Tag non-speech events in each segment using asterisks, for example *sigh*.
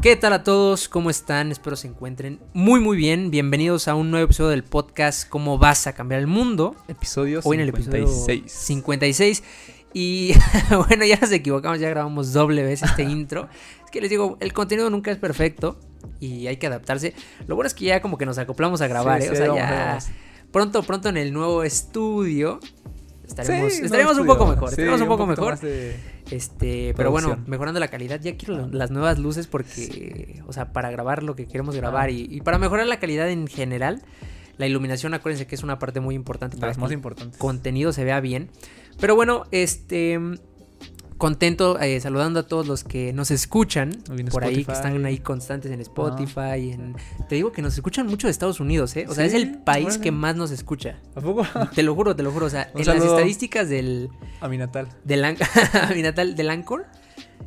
¿Qué tal a todos? ¿Cómo están? Espero se encuentren muy muy bien. Bienvenidos a un nuevo episodio del podcast ¿Cómo vas a cambiar el mundo? Episodio Hoy en el 56. episodio 56. Y *laughs* bueno, ya nos equivocamos, ya grabamos doble vez este *laughs* intro. Es que les digo, el contenido nunca es perfecto y hay que adaptarse. Lo bueno es que ya como que nos acoplamos a grabar, Sí, ¿eh? sí, o sea, vamos, ya vamos. pronto, pronto en el nuevo estudio estaremos, Sí, no estaremos un estudio. poco mejor, estaremos un poco mejor. Este, pero bueno, mejorando la calidad. Ya quiero lo- las nuevas luces porque, o sea, para grabar lo que queremos grabar y, y para mejorar la calidad en general, la iluminación, acuérdense que es una parte muy importante para las que más el importantes. contenido se vea bien. Pero bueno, este, contento eh, saludando a todos los que nos escuchan por ahí, que están ahí constantes en Spotify. En, te digo que nos escuchan mucho de Estados Unidos, ¿eh? O sea, es el país que más nos escucha. ¿A poco? *laughs* Te lo juro, te lo juro. O sea, Un en las estadísticas del, A mi natal. del, An- *laughs* mi natal, del Anchor,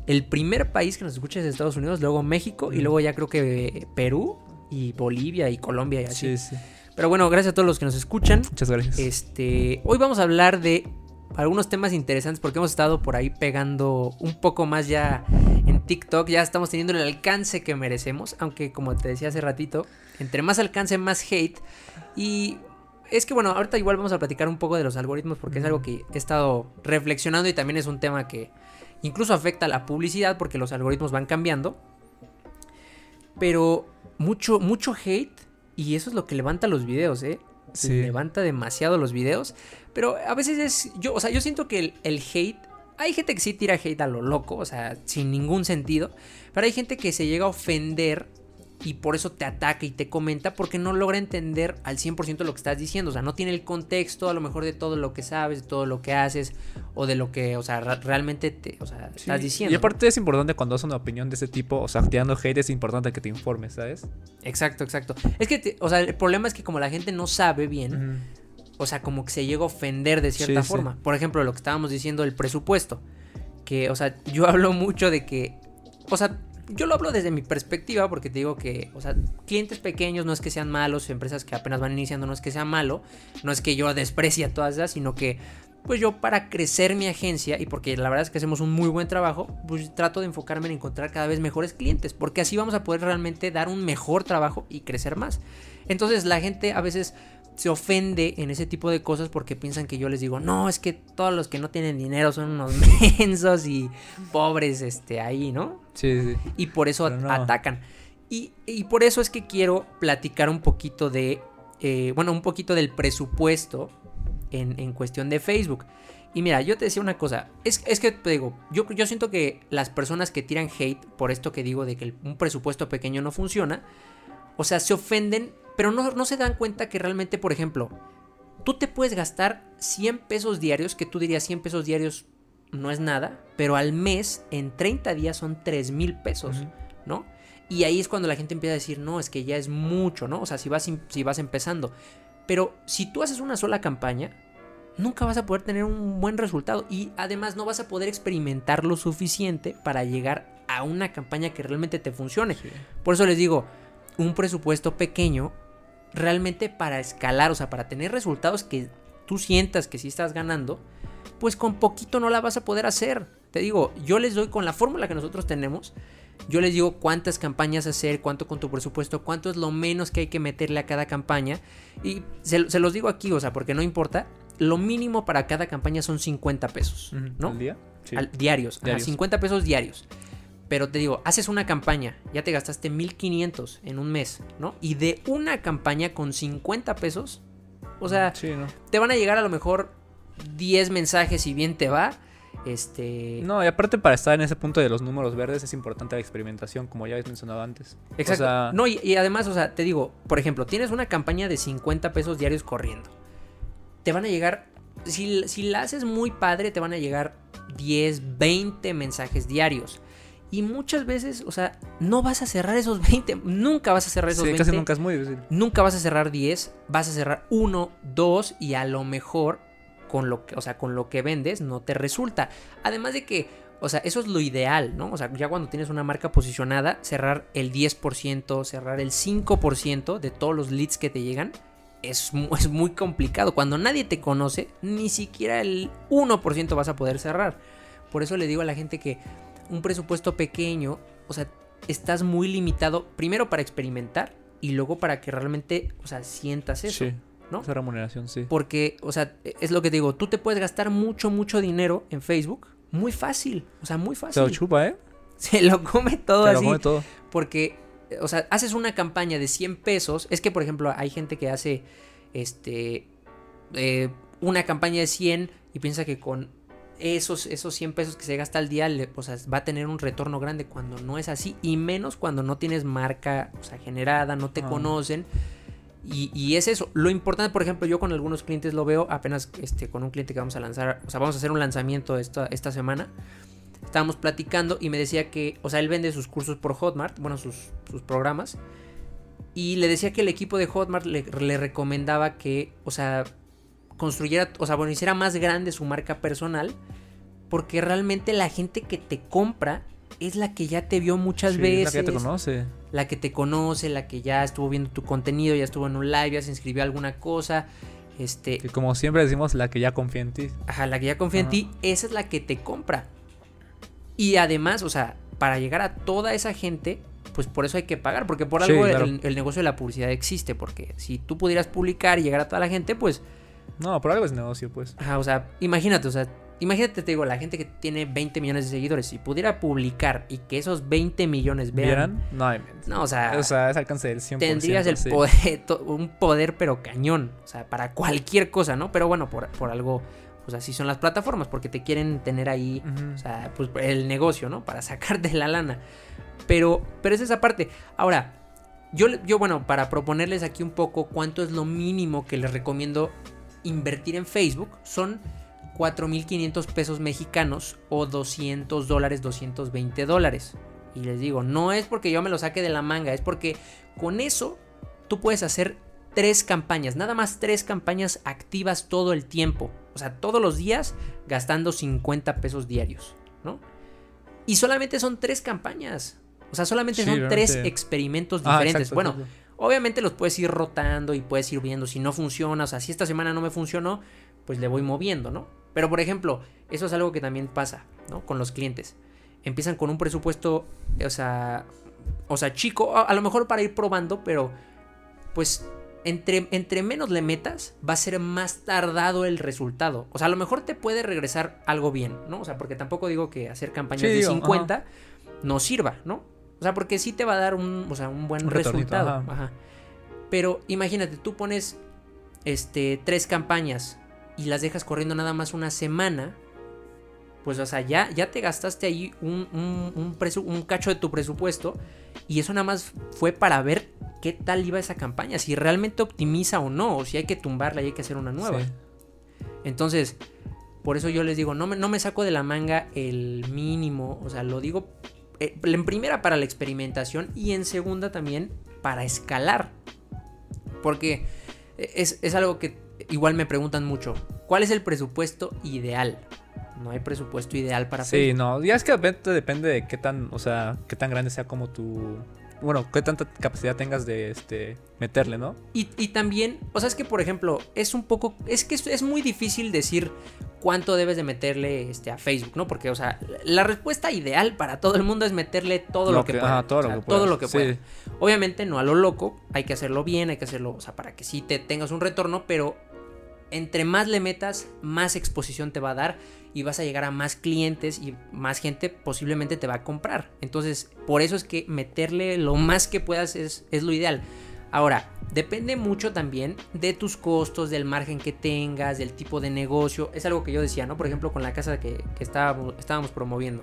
el primer país que nos escucha es Estados Unidos, luego México y Mm. luego ya creo que Perú y Bolivia y Colombia y así. Sí, sí. Pero bueno, gracias a todos los que nos escuchan. Muchas gracias. Este, hoy vamos a hablar de algunos temas interesantes porque hemos estado por ahí pegando un poco más ya en TikTok, ya estamos teniendo el alcance que merecemos, aunque como te decía hace ratito, entre más alcance más hate y es que bueno, ahorita igual vamos a platicar un poco de los algoritmos porque es algo que he estado reflexionando y también es un tema que incluso afecta a la publicidad porque los algoritmos van cambiando. Pero mucho mucho hate y eso es lo que levanta los videos, ¿eh? Sí. levanta demasiado los videos. Pero a veces es. Yo, o sea, yo siento que el, el hate. Hay gente que sí tira hate a lo loco, o sea, sin ningún sentido. Pero hay gente que se llega a ofender y por eso te ataca y te comenta porque no logra entender al 100% lo que estás diciendo. O sea, no tiene el contexto a lo mejor de todo lo que sabes, de todo lo que haces o de lo que, o sea, realmente te, o sea, Sí, estás diciendo. Y aparte es importante cuando das una opinión de ese tipo, o sea, tirando hate es importante que te informes, ¿sabes? Exacto, exacto. Es que, te- o sea, el problema es que como la gente no sabe bien, o sea, como que se llega a ofender de cierta Sí, sí. forma. Por ejemplo, lo que estábamos diciendo del presupuesto. Que, o sea, yo *laughs* hablo mucho de que, o sea, yo lo hablo desde mi perspectiva porque te digo que, o sea, clientes pequeños no es que sean malos, empresas que apenas van iniciando no es que sea malo, no es que yo desprecie a todas esas, sino que, pues yo para crecer mi agencia y porque la verdad es que hacemos un muy buen trabajo, pues trato de enfocarme en encontrar cada vez mejores clientes, porque así vamos a poder realmente dar un mejor trabajo y crecer más. Entonces la gente a veces se ofende en ese tipo de cosas porque piensan que yo les digo, no, es que todos los que no tienen dinero son unos *laughs* mensos y pobres, este, ahí, ¿no? Sí, sí. Y por eso no. atacan. Y, y por eso es que quiero platicar un poquito de, eh, bueno, un poquito del presupuesto en, en cuestión de Facebook. Y mira, yo te decía una cosa, es, es que te digo, yo, yo siento que las personas que tiran hate por esto que digo de que el- un presupuesto pequeño no funciona, o sea, se ofenden, pero no, no se dan cuenta que realmente, por ejemplo, tú te puedes gastar 100 pesos diarios, que tú dirías 100 pesos diarios no es nada, pero al mes, en 30 días son 3 mil pesos. ¿no? Y ahí es cuando la gente empieza a decir, no, es que ya es mucho, ¿no? O sea, si vas, im- si vas empezando. Pero si tú haces una sola campaña, nunca vas a poder tener un buen resultado. Y además no vas a poder experimentar lo suficiente para llegar a una campaña que realmente te funcione. Sí. Por eso les digo, un presupuesto pequeño, realmente para escalar, o sea, para tener resultados que tú sientas que sí estás ganando, pues con poquito no la vas a poder hacer. Te digo, yo les doy con la fórmula que nosotros tenemos, yo les digo cuántas campañas hacer, cuánto con tu presupuesto, cuánto es lo menos que hay que meterle a cada campaña. Y se, se los digo aquí, o sea, porque no importa, lo mínimo para cada campaña son 50 pesos. ¿no? ¿Al día? Sí. Al- diarios, ajá, Diarios. 50 pesos diarios. Pero te digo, haces una campaña, ya te gastaste 1500 en un mes, ¿no? Y de una campaña con 50 pesos, o sea, Sí, ¿no? te van a llegar a lo mejor 10 mensajes si bien te va. Este. No, y aparte para estar en ese punto de los números verdes es importante la experimentación, como ya habéis mencionado antes. Exacto. O sea, no, y, y además, o sea, te digo, por ejemplo, tienes una campaña de 50 pesos diarios corriendo. Te van a llegar. Si, si la haces muy padre, te van a llegar 10, 20 mensajes diarios. Y muchas veces, o sea, no vas a cerrar esos 20. Nunca vas a cerrar esos sí, 20. casi nunca es muy difícil. Nunca vas a cerrar 10, vas a cerrar 1, 2 y a lo mejor con lo que, o sea, con lo que vendes no te resulta. Además de que, o sea, eso es lo ideal, ¿no? O sea, ya cuando tienes una marca posicionada, cerrar el 10%, cerrar el 5% de todos los leads que te llegan es, *laughs* es muy complicado. Cuando nadie te conoce, ni siquiera el 1% vas a poder cerrar. Por eso le digo a la gente que un presupuesto pequeño, o sea, estás muy limitado, primero para experimentar y luego para que realmente, o sea, sientas eso. Sí. ¿no? Esa remuneración, sí. Porque, o sea, es lo que te digo, tú te puedes gastar mucho, mucho dinero en Facebook. Muy fácil, o sea, muy fácil. Se lo chupa, ¿eh? *laughs* Se lo come todo Se lo come todo. Porque, o sea, haces una campaña de 100 pesos. Es que, por ejemplo, hay gente que hace, este, eh, una campaña de 100 y piensa que con esos, esos 100 pesos que se gasta al día, le- o sea, va a tener un retorno grande cuando no es así. Y menos cuando no tienes marca, o sea, generada, no te Ah. conocen. Y, y es eso. Lo importante, por ejemplo, yo con algunos clientes lo veo, apenas este, con un cliente que vamos a lanzar, o sea, vamos a hacer un lanzamiento esta, esta semana. Estábamos platicando y me decía que, o sea, él vende sus cursos por Hotmart, bueno, sus, sus programas. Y le decía que el equipo de Hotmart le, le recomendaba que, o sea, construyera, o sea, bueno, hiciera más grande su marca personal. Porque realmente la gente que te compra es la que ya te vio muchas Sí, veces La que ya te conoce. la que te conoce, la que ya estuvo viendo tu contenido, ya estuvo en un live, ya se inscribió a alguna cosa, este, Que como siempre decimos, la que ya confía en ti. ajá, la que ya confía en ti, esa es la que te compra. Y además, o sea, para llegar a toda esa gente, pues por eso hay que pagar, porque por Sí, algo claro. el, el negocio de la publicidad existe, porque si tú pudieras publicar y llegar a toda la gente, pues, No, por algo es negocio, pues. ajá, o sea, imagínate, o sea, imagínate, te digo, la gente que tiene 20 millones de seguidores, si pudiera publicar y que esos 20 millones vean, ¿Vieran? No, hay menos. no, o sea, O sea, es alcance del 100%. tendrías el sí. poder, un poder pero cañón, o sea, para cualquier cosa, ¿no? Pero bueno, por, por algo, pues así son las plataformas, porque te quieren tener ahí, o sea, pues el negocio, ¿no? Para sacarte la lana. Pero, pero es esa parte. Ahora, yo, yo, bueno, para proponerles aquí un poco cuánto es lo mínimo que les recomiendo invertir en Facebook, son 4.500 pesos mexicanos o 200 dólares, 220 dólares. Y les digo, no es porque yo me lo saque de la manga, es porque con eso tú puedes hacer tres campañas, nada más tres campañas activas todo el tiempo. O sea, todos los días gastando 50 pesos diarios, ¿no? Y solamente son tres campañas. O sea, solamente Sí, son tres experimentos Ah, diferentes. exacto, bueno, exacto. Obviamente los puedes ir rotando y puedes ir viendo si no funciona. O sea, si esta semana no me funcionó, pues le voy moviendo, ¿no? Pero por ejemplo, eso es algo que también pasa, ¿no? Con los clientes. Empiezan con un presupuesto, o sea, o sea, chico, a, lo mejor para ir probando, pero pues entre, entre menos le metas, va a ser más tardado el resultado. O sea, a lo mejor te puede regresar algo bien, ¿no? O sea, porque tampoco digo que hacer campañas Sí, de digo, 50 no sirva, ¿no? O sea, porque sí te va a dar un, o sea, un buen Un resultado. ajá. Ajá. Pero imagínate, tú pones este, tres campañas y las dejas corriendo nada más una semana. Pues, o sea, ya, ya te gastaste ahí un, un, un presu- un cacho de tu presupuesto. Y eso nada más fue para ver qué tal iba esa campaña. Si realmente optimiza o no. O si hay que tumbarla y hay que hacer una nueva. Sí. Entonces, por eso yo les digo, no me, no me saco de la manga el mínimo, o sea, lo digo eh, en primera para la experimentación y en segunda también para escalar. Porque es, es algo que igual me preguntan mucho, ¿cuál es el presupuesto ideal? No hay presupuesto ideal para Sí, Facebook. no, ya es que depende, depende de qué tan, o sea, qué tan grande sea como tu, bueno, qué tanta capacidad tengas de, este, meterle, ¿no? Y, y también, o sea, es que por ejemplo, es un poco, es que es, es muy difícil decir cuánto debes de meterle este, a Facebook, ¿no? Porque, o sea, la respuesta ideal para todo el mundo es meterle todo lo, que, pueda. ajá, todo o lo que todo puedas, lo que sí. pueda. Obviamente no a lo loco, hay que hacerlo bien, hay que hacerlo, o sea, para que sí te tengas un retorno, pero entre más le metas, más exposición te va a dar y vas a llegar a más clientes y más gente posiblemente te va a comprar. Entonces, por eso es que meterle lo más que puedas es, es lo ideal. Ahora, depende mucho también de tus costos, del margen que tengas, del tipo de negocio. Es algo que yo decía, ¿no? Por ejemplo, con la casa que, estábamos promoviendo.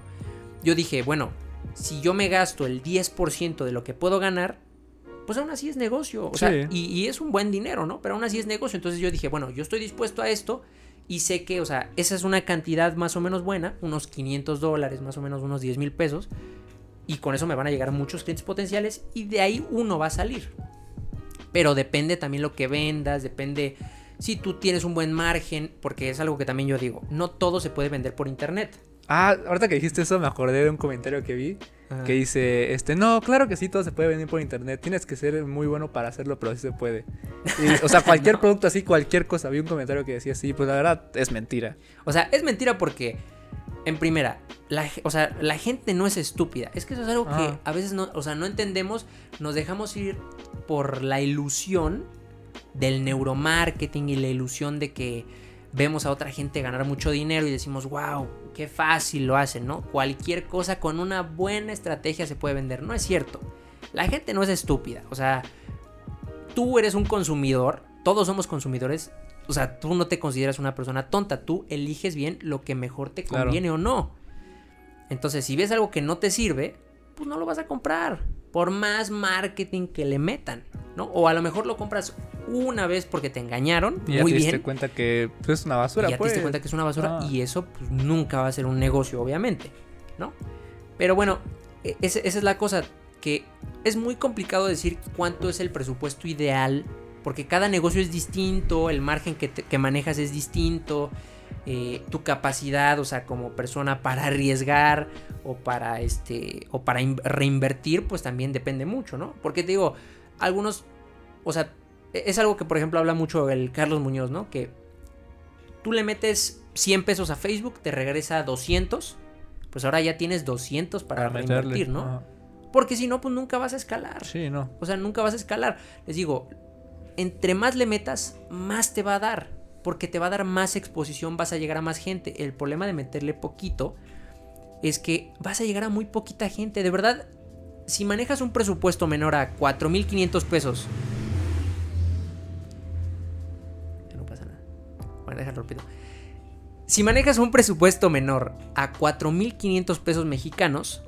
Yo dije, bueno, si yo me gasto el 10% de lo que puedo ganar, pues aún así es negocio. O sea, Sí. y, y es un buen dinero, ¿no? Pero aún así es negocio. Entonces yo dije, bueno, yo estoy dispuesto a esto y sé que, o sea, esa es una cantidad más o menos buena, unos 500 dólares, más o menos unos 10 mil pesos. Y con eso me van a llegar muchos clientes potenciales y de ahí uno va a salir. Pero depende también lo que vendas, depende si tú tienes un buen margen, porque es algo que también yo digo, no todo se puede vender por internet. Ah, ahorita que dijiste eso me acordé de un comentario que vi que dice, este, no, claro que sí, todo se puede vender por internet, tienes que ser muy bueno para hacerlo, pero sí se puede. Y, o sea, *laughs* cualquier producto así, cualquier cosa, vi un comentario que decía así, pues la verdad es mentira. O sea, es mentira porque en primera, la, o sea, la gente no es estúpida. Es que eso es algo que Ah. a veces no, o sea, no entendemos, nos dejamos ir por la ilusión del neuromarketing y la ilusión de que vemos a otra gente ganar mucho dinero y decimos, wow, qué fácil lo hacen, ¿no? Cualquier cosa con una buena estrategia se puede vender. No es cierto. La gente no es estúpida. O sea, tú eres un consumidor, todos somos consumidores. O sea, tú no te consideras una persona tonta, tú eliges bien lo que mejor te Claro. conviene o no. Entonces, si ves algo que no te sirve, pues no lo vas a comprar. Por más marketing que le metan, ¿no? O a lo mejor lo compras una vez porque te engañaron, Y ya muy te bien. diste cuenta que pues, es una y basura, ya te pues. diste cuenta que es una basura Ah. y eso pues, nunca va a ser un negocio, obviamente, ¿no? Pero bueno, e- esa es la cosa, que es muy complicado decir cuánto es el presupuesto ideal, porque cada negocio es distinto, el margen que, te- que manejas es distinto, eh, tu capacidad, o sea, como persona para arriesgar o para este o para in- reinvertir, pues también depende mucho, ¿no? Porque te digo, algunos, o sea, e- es algo que por ejemplo habla mucho el Carlos Muñoz, ¿no? Que tú le metes 100 pesos a Facebook, te regresa 200, pues ahora ya tienes 200 para, para reinvertir, ¿no? Ajá. Porque si no, pues nunca vas a escalar. Sí, no. O sea, nunca vas a escalar. Les digo, entre más le metas, más te va a dar. Porque te va a dar más exposición, vas a llegar a más gente. El problema de meterle poquito es que vas a llegar a muy poquita gente. De verdad, si manejas un presupuesto menor a 4.500 pesos... No pasa nada. Bueno, déjalo rápido. Si manejas un presupuesto menor a 4.500 pesos mexicanos,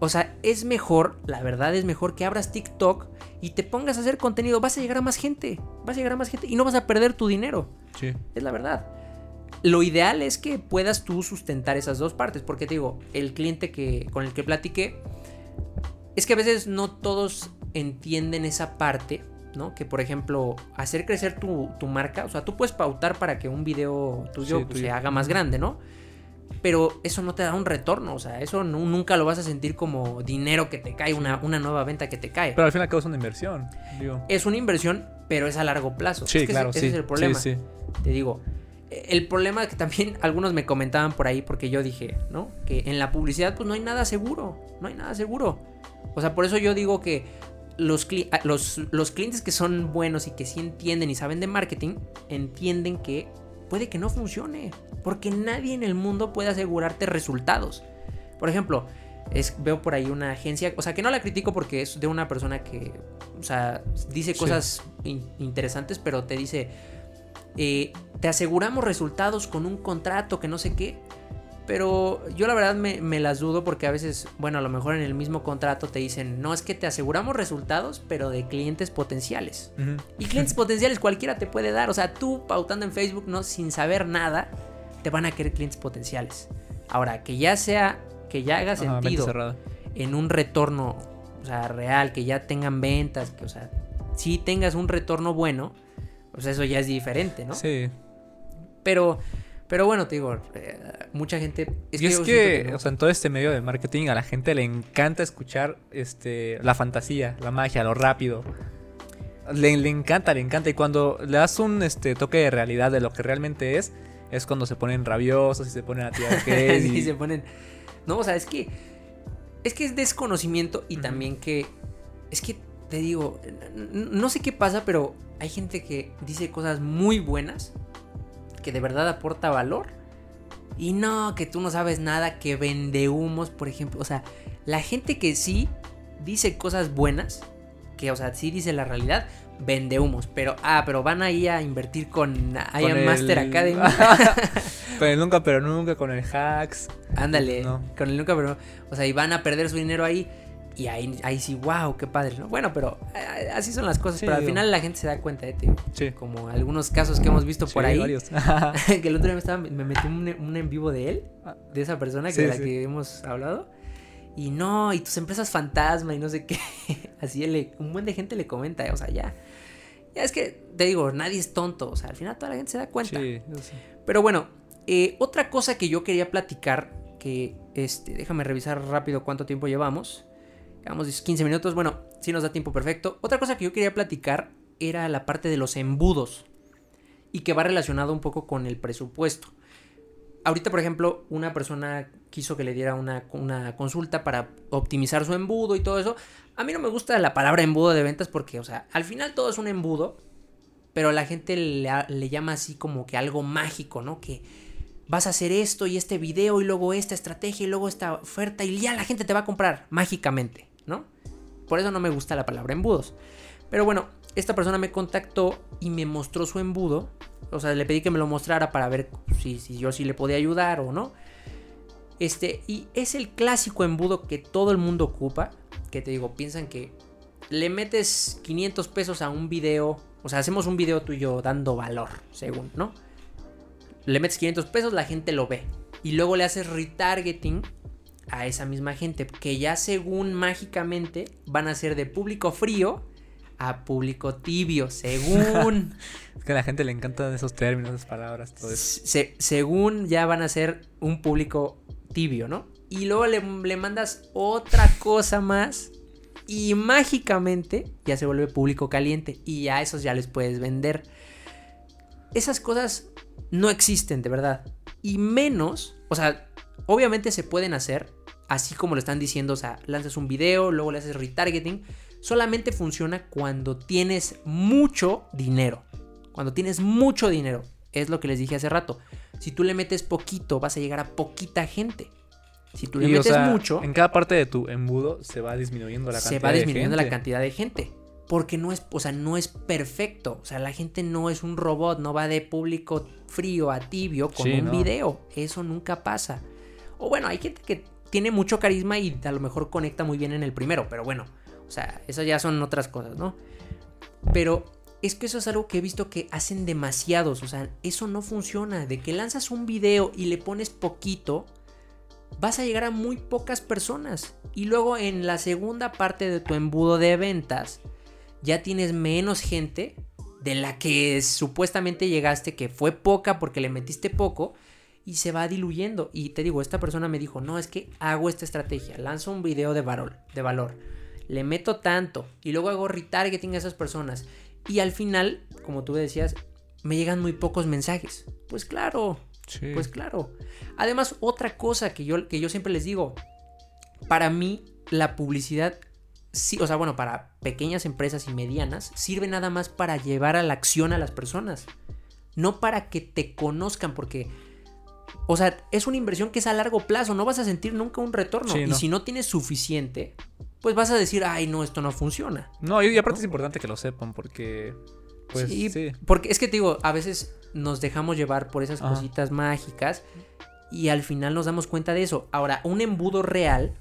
o sea, es mejor, la verdad es mejor que abras TikTok y te pongas a hacer contenido. Vas a llegar a más gente. Vas a llegar a más gente y no vas a perder tu dinero. Sí. Es la verdad. Lo ideal es que puedas tú sustentar esas dos partes. Porque te digo, el cliente que, con el que platiqué, es que a veces no todos entienden esa parte, ¿no? Que por ejemplo, hacer crecer tu, tu marca, o sea, tú puedes pautar para que un video tuyo Sí, pues, tuyo. se haga más grande, ¿no? Pero eso no te da un retorno, o sea, eso nu- nunca lo vas a sentir como dinero que te cae, una, una nueva venta que te cae. Pero al fin y al cabo es una inversión. Digo. es una inversión, pero es a largo plazo. Sí, Es que claro, ese, sí. ese es el problema. Sí, sí. Te digo, el problema que también *laughs* algunos me comentaban por ahí, porque yo dije, ¿no? Que en la publicidad pues no hay nada seguro, no hay nada seguro. O sea, por eso yo digo que los, cli- los, los clientes que son buenos y que sí entienden y saben de marketing, entienden que puede que no funcione, porque nadie en el mundo puede asegurarte resultados. Por ejemplo, es, veo por ahí una agencia, o sea, que no la critico porque es de una persona que, o sea, dice Sí. cosas in- interesantes, pero te dice, eh, te aseguramos resultados con un contrato que no sé qué. Pero yo la verdad me, me las dudo porque a veces, bueno, a lo mejor en el mismo contrato te dicen, no, es que te aseguramos resultados, pero de clientes potenciales. Y clientes potenciales cualquiera te puede dar. O sea, tú pautando en Facebook, no, sin saber nada, te van a querer clientes potenciales. Ahora, que ya sea, que ya haga sentido en un retorno, o sea, real, que ya tengan ventas, que, o sea, si tengas un retorno bueno, pues eso ya es diferente, ¿no? Sí. Pero, pero bueno, te digo, eh, mucha gente... y es yo que, siento no. o sea, en todo este medio de marketing a la gente le encanta escuchar este la fantasía, la magia, lo rápido. Le, le encanta, le encanta. Y cuando le das un este toque de realidad de lo que realmente es, es cuando se ponen rabiosos y se ponen a tirar *laughs* hate Sí, y- se ponen... No, o sea, es que... Es que es desconocimiento y también que... Es que, te digo, no sé qué pasa, pero hay gente que dice cosas muy buenas, que de verdad aporta valor. Y no, que tú no sabes nada, que vende humos, por ejemplo. O sea, la gente que sí dice cosas buenas, que, o sea, sí dice la realidad, vende humos. Pero, ah, pero van ahí a invertir con Iron el- Master Academy. *laughs* con el *laughs* nunca pero nunca, con el hacks. Ándale, No. con el nunca, pero, o sea, y van a perder su dinero ahí. Y ahí, ahí sí, wow, qué padre, ¿no? Bueno, pero eh, así son las cosas. Sí, pero al digo. final la gente se da cuenta de ti. Sí. Como algunos casos que hemos visto por Sí, ahí. varios. *laughs* que el otro día me, estaba, me metí un, un en vivo de él, de esa persona que Sí, de la sí. que hemos hablado. Y no, y tus empresas fantasma y no sé qué. *laughs* Así él, un buen de gente le comenta, o sea, ya. Ya es que, te digo, nadie es tonto. O sea, al final toda la gente se da cuenta. Sí, sé. Pero bueno, eh, otra cosa que yo quería platicar, que este, déjame revisar rápido cuánto tiempo llevamos. Llevamos 15 minutos, bueno, sí nos da tiempo perfecto. Otra cosa que yo quería platicar era la parte de los embudos y que va relacionado un poco con el presupuesto. ahorita, por ejemplo, una persona quiso que le diera una, una, consulta para optimizar su embudo y todo eso. A mí no me gusta la palabra embudo de ventas porque, o sea, al final todo es un embudo, pero la gente le, le llama así como que algo mágico, ¿no? Que vas a hacer esto y este video y luego esta estrategia y luego esta oferta y ya la gente te va a comprar mágicamente, ¿no? Por eso no me gusta la palabra embudos. Pero bueno, esta persona me contactó y me mostró su embudo. O sea, le pedí que me lo mostrara para ver si, yo sí le podía ayudar o no. Este, y es el clásico embudo que todo el mundo ocupa. Que te digo, piensan que le metes 500 pesos a un video. O sea, hacemos un video tuyo dando valor, según, ¿no? Le metes 500 pesos, la gente lo ve. Y luego le haces retargeting a esa misma gente. Que ya según mágicamente van a ser de público frío a público tibio, según. *laughs* es que a la gente le encantan esos términos, esas palabras, todo eso. según ya van a ser un público tibio, ¿no? Y luego le, le, mandas otra cosa más y mágicamente ya se vuelve público caliente y a esos ya les puedes vender. Esas cosas no existen, de verdad. Y menos, o sea, obviamente se pueden hacer, así como lo están diciendo, o sea, lanzas un video, luego le haces retargeting, solamente funciona cuando tienes mucho dinero. Cuando tienes mucho dinero. Es lo que les dije hace rato. Si tú le metes poquito, vas a llegar a poquita gente. Si tú le metes mucho. En cada parte de tu embudo se va disminuyendo la cantidad de gente. Se va disminuyendo la cantidad de gente. Porque no es, o sea, no es perfecto. O sea, la gente no es un robot, no va de público frío a tibio con un video. Eso nunca pasa. O bueno, hay gente que tiene mucho carisma y a lo mejor conecta muy bien en el primero, pero bueno, o sea, eso ya son otras cosas, ¿no? Pero es que eso es algo que he visto que hacen demasiados. O sea, eso no funciona. De que lanzas un video y le pones poquito, vas a llegar a muy pocas personas. Y luego en la segunda parte de tu embudo de ventas, ya tienes menos gente de la que supuestamente llegaste, que fue poca porque le metiste poco. Y se va diluyendo. Y te digo, esta persona me dijo, no, es que hago esta estrategia. Lanzo un video de valor. De valor le meto tanto y luego hago retargeting a esas personas y al final, como tú decías, me llegan muy pocos mensajes. Pues claro, pues claro. Además, otra cosa que yo, que yo siempre les digo, para mí la publicidad, sí, o sea, bueno, para pequeñas empresas y medianas, sirve nada más para llevar a la acción a las personas, no para que te conozcan, porque... O sea, es una inversión que es a largo plazo, no vas a sentir nunca un retorno. y si no tienes suficiente, pues vas a decir, ay, no, esto no funciona. No, y aparte es importante que lo sepan porque... Pues, sí, porque es que te digo, a veces nos dejamos llevar por esas cositas mágicas y al final nos damos cuenta de eso. Ahora, un embudo real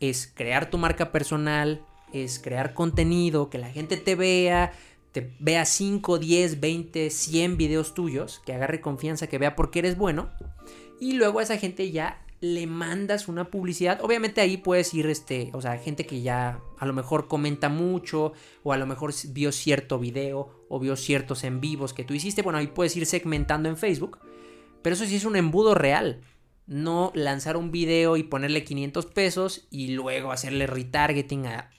es crear tu marca personal, es crear contenido, que la gente te vea, te vea 5, 10, 20, 100 videos tuyos, que agarre confianza, que vea por qué eres bueno. Y luego a esa gente ya le mandas una publicidad. Obviamente ahí puedes ir, este, o sea, gente que ya a lo mejor comenta mucho o a lo mejor vio cierto video o vio ciertos en vivos que tú hiciste. Bueno, ahí puedes ir segmentando en Facebook. Pero eso sí es un embudo real. No lanzar un video y ponerle 500 pesos y luego hacerle retargeting a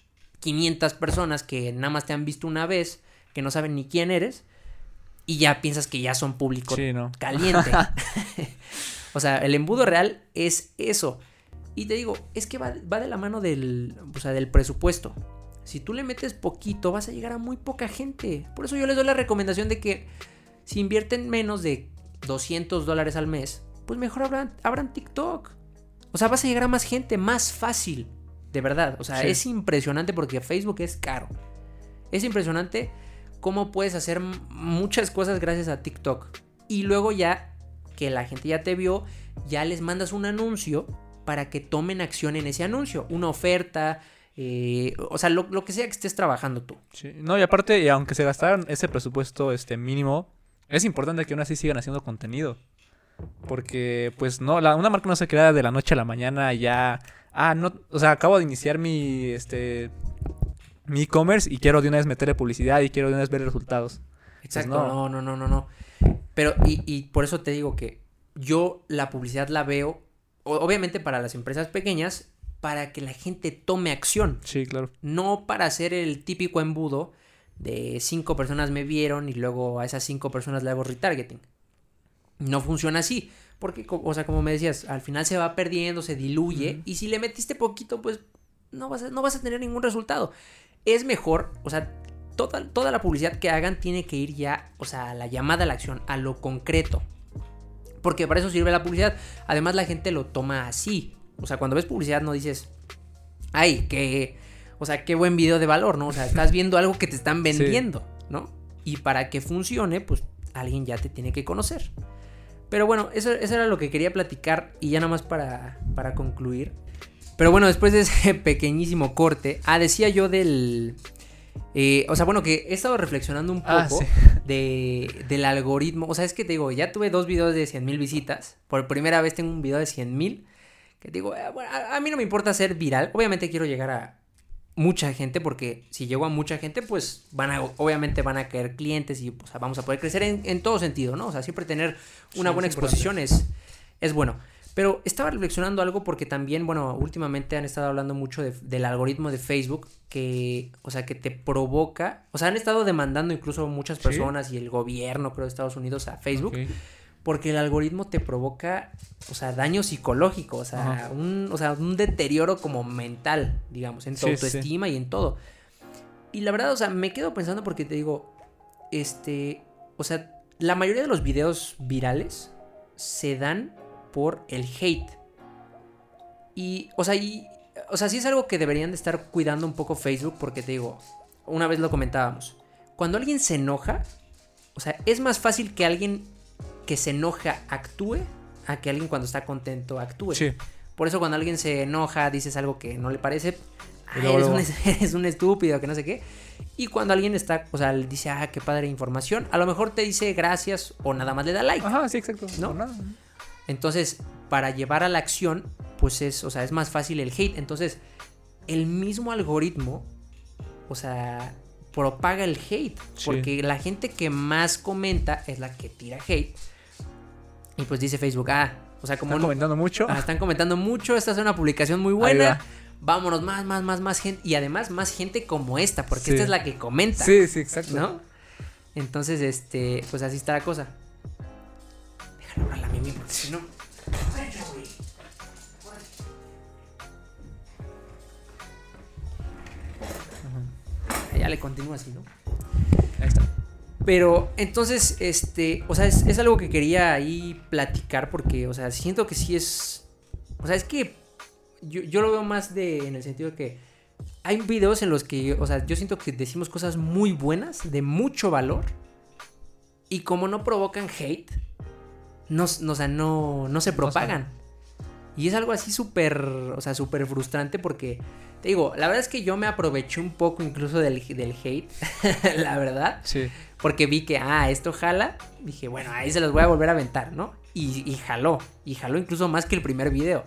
500 personas que nada más te han visto una vez, que no saben ni quién eres y ya piensas que ya son público caliente. *laughs* *laughs* O sea, el embudo real es eso. Y te digo, es que va, de la mano del, o sea, del presupuesto. Si tú le metes poquito, vas a llegar a muy poca gente. Por eso yo les doy la recomendación de que si invierten menos de 200 dólares al mes, pues mejor abran, TikTok. O sea, vas a llegar a más gente, más fácil. De verdad. O sea, es impresionante porque Facebook es caro. Es impresionante cómo puedes hacer muchas cosas gracias a TikTok. Y luego ya que la gente ya te vio, ya les mandas un anuncio para que tomen acción en ese anuncio, una oferta, eh, o sea, lo, que sea que estés trabajando tú. No, y aparte, aunque se gastaran ese presupuesto este mínimo, es importante que aún así sigan haciendo contenido. Porque, pues, no, la, una marca no se crea de la noche a la mañana ya. Ah, no, o sea, acabo de iniciar mi, este, mi e-commerce y quiero de una vez meterle publicidad y quiero de una vez ver resultados. Pues Exacto, no, no, no, no, no. Pero, y, por eso te digo que yo la publicidad la veo, obviamente para las empresas pequeñas, para que la gente tome acción. Sí, claro. No para hacer el típico embudo de cinco personas me vieron y luego a esas cinco personas le hago retargeting. No funciona así. Porque, o sea, como me decías, al final se va perdiendo, se diluye. Y si le metiste poquito, pues no vas, a, no vas a tener ningún resultado. Es mejor, o sea, toda, toda la publicidad que hagan tiene que ir ya, o sea, a la llamada a la acción, a lo concreto. Porque para eso sirve la publicidad. Además, la gente lo toma así. O sea, cuando ves publicidad no dices, ay, qué, o sea, qué buen video de valor, ¿no? O sea, estás viendo algo que te están vendiendo, ¿no? Y para que funcione, pues alguien ya te tiene que conocer. Pero bueno, eso, era lo que quería platicar y ya nada más para, para concluir. Pero bueno, después de ese *laughs* pequeñísimo corte, ah, decía yo del... Eh, o sea, bueno, que he estado reflexionando un Ah, poco sí. de, del algoritmo. O sea, es que te digo, ya tuve dos videos de 100 mil visitas. Por primera vez tengo un video de 100 mil. Que digo, eh, bueno, a, a mí no me importa ser viral. Obviamente quiero llegar a mucha gente porque si llego a mucha gente, pues van a, obviamente van a caer clientes y vamos a poder crecer en, en todo sentido, ¿no? O sea, siempre tener una Sí, buena exposición es, es bueno. Pero estaba reflexionando algo porque también, bueno, últimamente han estado hablando mucho de- del algoritmo de Facebook que, o sea, que te provoca, o sea, han estado demandando incluso muchas Sí. personas y el gobierno, creo, de Estados Unidos a Facebook, Ok. porque el algoritmo te provoca, o sea, daño psicológico, o sea, un, o sea, un deterioro como mental, digamos, en tu Sí, sí. autoestima y en todo. Y la verdad, o sea, me quedo pensando porque te digo, este, o sea, la mayoría de los videos virales se dan por el hate. Y, o sea, y, o sea, sí es algo que deberían de estar cuidando un poco Facebook porque te digo, una vez lo comentábamos, cuando alguien se enoja, o sea, es más fácil que alguien que se enoja actúe a que alguien cuando está contento actúe. Sí. Por eso cuando alguien se enoja, dices algo que no le parece, "Ay, eres, un, *laughs* eres estúpido, que no sé qué. Y cuando alguien está, o sea, le dice, ah, qué padre información, a lo mejor te dice gracias o nada más le da like. Ajá, sí, exacto. ¿No? Por nada. Entonces, para llevar a la acción, pues es, o sea, es más fácil el hate. Entonces, el mismo algoritmo, o sea, propaga el hate. Sí. Porque la gente que más comenta es la que tira hate. Y pues dice Facebook, ah, o sea, como Están no- comentando mucho. Ah, están comentando mucho, esta es una publicación muy buena. Vámonos, más, más, más, más gente. Y además, más gente como esta, porque Sí. esta es la que comenta. Sí, sí, exacto. ¿No? Entonces, este, pues así está la cosa. Déjalo hablar a Mimi, porque si no. Ya le continúo así, ¿no? Ahí está. Pero entonces, este, o sea, es, es algo que quería ahí platicar porque, o sea, siento que sí es, o sea, es que yo, yo lo veo más de, en el sentido de que hay videos en los que, o sea, yo siento que decimos cosas muy buenas, de mucho valor, y como no provocan hate, no, no, o sea, no, no se propagan. Y es algo así súper, o sea, súper frustrante porque, te digo, la verdad es que yo me aproveché un poco incluso del, del hate, *laughs* la verdad. Sí. Porque vi que, ah, esto jala. Dije, bueno, ahí se los voy a volver a aventar, ¿no? Y, y jaló. Y jaló incluso más que el primer video.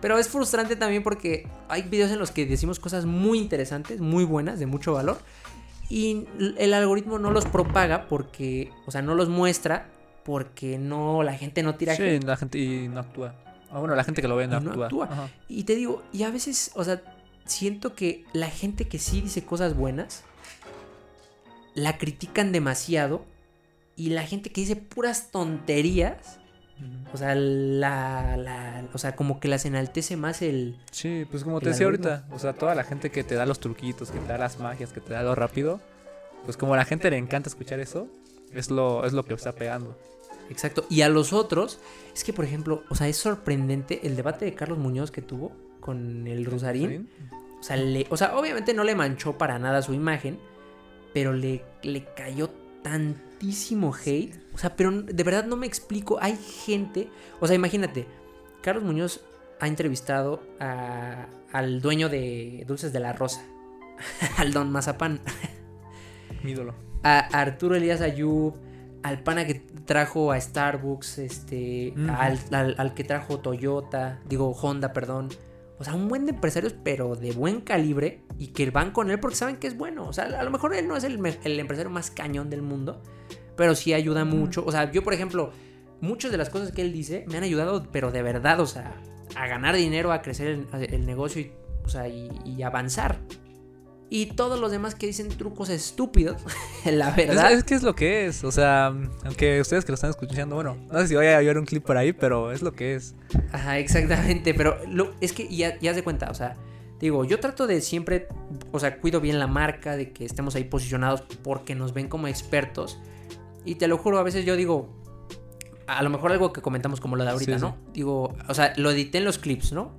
Pero es frustrante también porque hay videos en los que decimos cosas muy interesantes, muy buenas, de mucho valor. Y el algoritmo no los propaga porque, o sea, no los muestra porque no, la gente no tira Sí, la gente y no actúa. Ah, bueno, la gente que lo ve no, actúa. Y te digo, y a veces, o sea, siento que la gente que sí dice cosas buenas, la critican demasiado. Y la gente que dice puras tonterías, o sea, la, la- o sea, como que las enaltece más el... Sí, pues como te decía algoritmo. ahorita, o sea, toda la gente que te da los truquitos, que te da las magias, que te da lo rápido, pues como a la gente le encanta escuchar eso, es lo, es lo que está pegando. Exacto. Y a los otros, es que, por ejemplo, o sea, es sorprendente el debate de Carlos Muñoz que tuvo con el Rosarín. O sea, le- o sea, obviamente no le manchó para nada su imagen, pero le, le cayó tantísimo hate. O sea, pero de verdad no me explico. Hay gente, o sea, imagínate, Carlos Muñoz ha entrevistado a- al dueño de Dulces de la Rosa, *laughs* al Don Mazapán, Mi ídolo. a Arturo Elías Ayub, al pana que trajo a Starbucks, este, al, al- al que trajo Toyota, digo Honda, perdón. O sea, un buen de empresarios, pero de buen calibre y que van con él porque saben que es bueno. O sea, a lo mejor él no es el, el empresario más cañón del mundo, pero sí ayuda mucho. O sea, yo, por ejemplo, muchas de las cosas que él dice me han ayudado, pero de verdad, o sea, a ganar dinero, a crecer el, el negocio y, o sea, y, y avanzar. Y todos los demás que dicen trucos estúpidos, *laughs* la verdad. Es, es, que es lo que es. O sea, aunque ustedes que lo están escuchando, bueno, no sé si voy a ver un clip por ahí, pero es lo que es. Ajá, exactamente. Pero lo, es que ya, ya se cuenta, o sea, digo, yo trato de siempre, o sea, cuido bien la marca, de que estemos ahí posicionados porque nos ven como expertos. Y te lo juro, a veces yo digo, a lo mejor algo que comentamos como lo de ahorita, Sí, ¿no? Digo, o sea, lo edité en los clips, ¿no?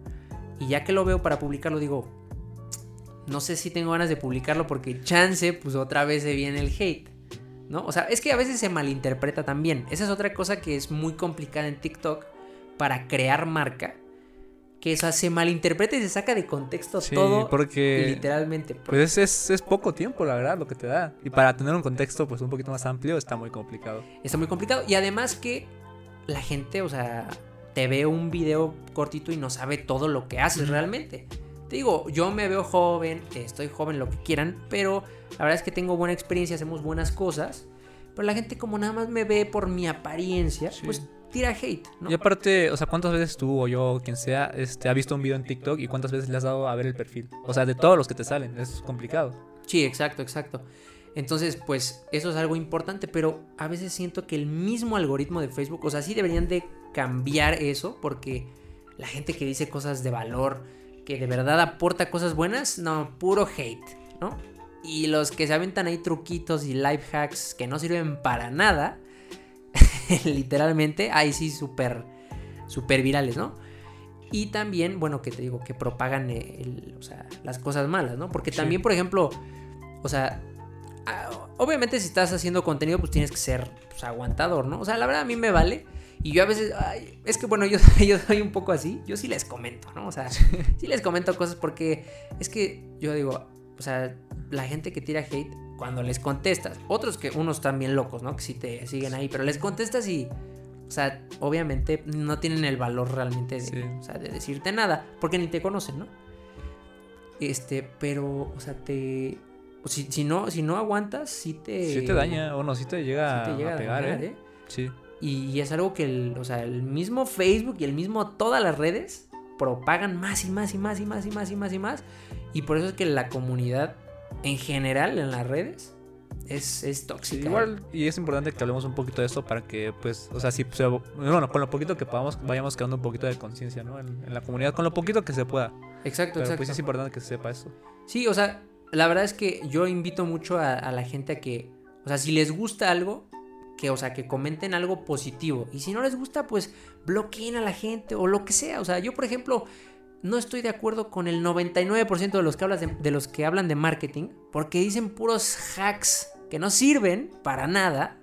Y ya que lo veo para publicarlo, digo, no sé si tengo ganas de publicarlo porque chance, pues otra vez se viene el hate, ¿no? O sea, es que a veces se malinterpreta también. Esa es otra cosa que es muy complicada en TikTok para crear marca. Que o sea, se malinterpreta y se saca de contexto Sí, todo porque- literalmente. Pues es, es, es poco tiempo, la verdad, lo que te da. Y para tener un contexto pues un poquito más amplio está muy complicado. Está muy complicado. Y además que la gente, o sea, te ve un video cortito y no sabe todo lo que haces realmente. Te digo, yo me veo joven, estoy joven, lo que quieran, pero la verdad es que tengo buena experiencia, hacemos buenas cosas. Pero la gente como nada más me ve por mi apariencia, Sí. pues tira hate, ¿no? Y aparte, o sea, ¿cuántas veces tú o yo, quien sea, este, ha visto un video en TikTok y cuántas veces le has dado a ver el perfil? O sea, de todos los que te salen, es complicado. Sí, exacto, exacto. Entonces, pues eso es algo importante, pero a veces siento que el mismo algoritmo de Facebook, o sea, sí deberían de cambiar eso, porque la gente que dice cosas de valor, que de verdad aporta cosas buenas, no, puro hate, ¿no? Y los que se aventan ahí truquitos y life hacks que no sirven para nada, *laughs* literalmente, ahí sí súper, súper virales, ¿no? Y también, bueno, que te digo, que propagan el- o sea, las cosas malas, ¿no? Porque Sí. también, por ejemplo, o sea, obviamente si estás haciendo contenido, pues tienes que ser pues, aguantador, ¿no? O sea, la verdad a mí me vale. Y yo a veces, ay, es que bueno, *laughs* yo, yo soy un poco así. Yo sí les comento, ¿no? O sea, sí les comento cosas porque es que yo digo, o sea, la gente que tira hate, cuando les contestas, otros que unos están bien locos, ¿no? Que sí te siguen ahí, pero les contestas y, o sea, obviamente no tienen el valor realmente de, Sí. o sea, de decirte nada, porque ni te conocen, ¿no? Este, pero, o sea, te... Si, si no, si no aguantas, sí te... Sí te daña, o no, sí te llega, sí te llega a pegar, dañar, ¿eh? Sí. Y, y es algo que, el, o sea, el mismo Facebook y el mismo todas las redes propagan más y más y más y más y más y más y más. Y por eso es que la comunidad en general en las redes es, es Sí, tóxica. igual, y es importante que hablemos un poquito de esto para que, pues, o sea, si, se- bueno, con lo poquito que podamos, vayamos creando un poquito de conciencia, ¿no? En, en la comunidad, con lo poquito que se pueda. Exacto, Pero exacto. pues es importante que se sepa eso. Sí, o sea, la verdad es que yo invito mucho a, a la gente a que, o sea, si les gusta algo, que, o sea, que comenten algo positivo. Y si no les gusta, pues bloqueen a la gente o lo que sea. O sea, yo, por ejemplo, no estoy de acuerdo con el 99% de los que hablas de, de los que hablan de marketing, porque dicen puros hacks que no sirven para nada.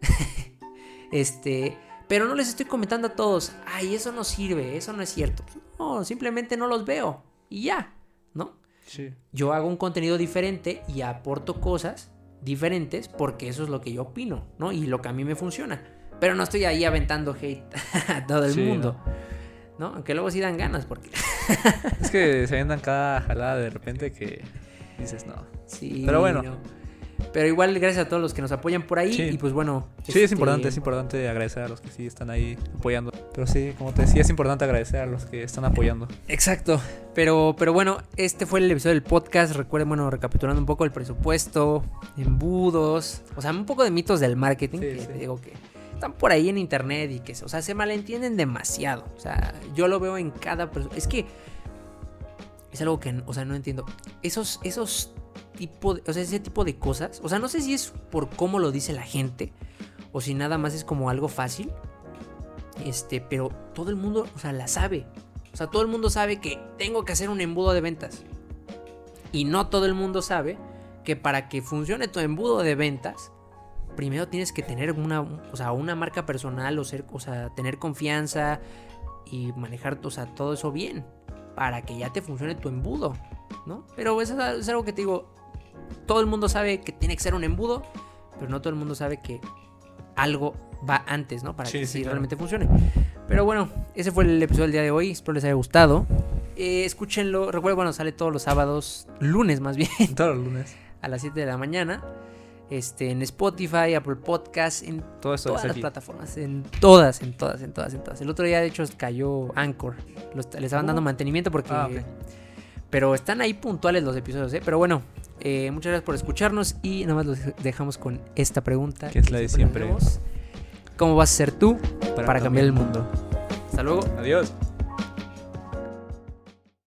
*laughs* este, pero no les estoy comentando a todos, ay, eso no sirve, eso no es cierto. No, simplemente no los veo y ya, ¿no? Sí. yo hago un contenido diferente y aporto cosas diferentes porque eso es lo que yo opino, ¿no? Y lo que a mí me funciona. Pero no estoy ahí aventando hate *laughs* a todo el Sí, mundo, ¿no? Aunque luego sí dan ganas porque... Es que *laughs* se vendan cada jalada de repente que dices, no. Sí, Pero bueno. no. Pero igual gracias a todos los que nos apoyan por ahí Sí. y pues bueno... Sí, este, es importante, es importante agradecer a los que sí están ahí apoyando. Pero sí, como te decía, es importante agradecer a los que están apoyando. Exacto. Pero, pero bueno, este fue el episodio del podcast. Recuerden, bueno, recapitulando un poco el presupuesto, embudos, o sea, un poco de mitos del marketing, Sí, que sí. te digo que están por ahí en internet y que, o sea, se malentienden demasiado. O sea, yo lo veo en cada persona. Es que es algo que, o sea, no entiendo. Esos, esos tipo, de- ese tipo de cosas, o sea, no sé si es por cómo lo dice la gente o si nada más es como algo fácil. Este, pero todo el mundo, o sea, la sabe. O sea, todo el mundo sabe que tengo que hacer un embudo de ventas. Y no todo el mundo sabe que para que funcione tu embudo de ventas, primero tienes que tener una, o sea, una marca personal o, ser, o sea, tener confianza y manejar o sea, todo eso bien para que ya te funcione tu embudo, ¿no? Pero eso es, es algo que te digo, todo el mundo sabe que tiene que ser un embudo, pero no todo el mundo sabe que algo va antes, ¿no? Para Sí, que sí, claro. realmente funcione. Pero bueno, ese fue el episodio del día de hoy. Espero les haya gustado. Eh, escúchenlo. Recuerden, bueno, sale todos los sábados, lunes más bien, *laughs* Todos los lunes. a las 7 de la mañana. Este, en Spotify, Apple Podcasts, en Todo todas las aquí. plataformas, en todas, en todas, en todas, en todas. El otro día, de hecho, cayó Anchor. Los- le estaban dando Oh. mantenimiento porque. Ah. Pero están ahí puntuales los episodios, ¿eh? Pero bueno, Eh, muchas gracias por escucharnos y nada más los dejamos con esta pregunta. Que es la de siempre. ¿Cómo vas a ser tú para, cambiar el mundo? Hasta luego. Adiós.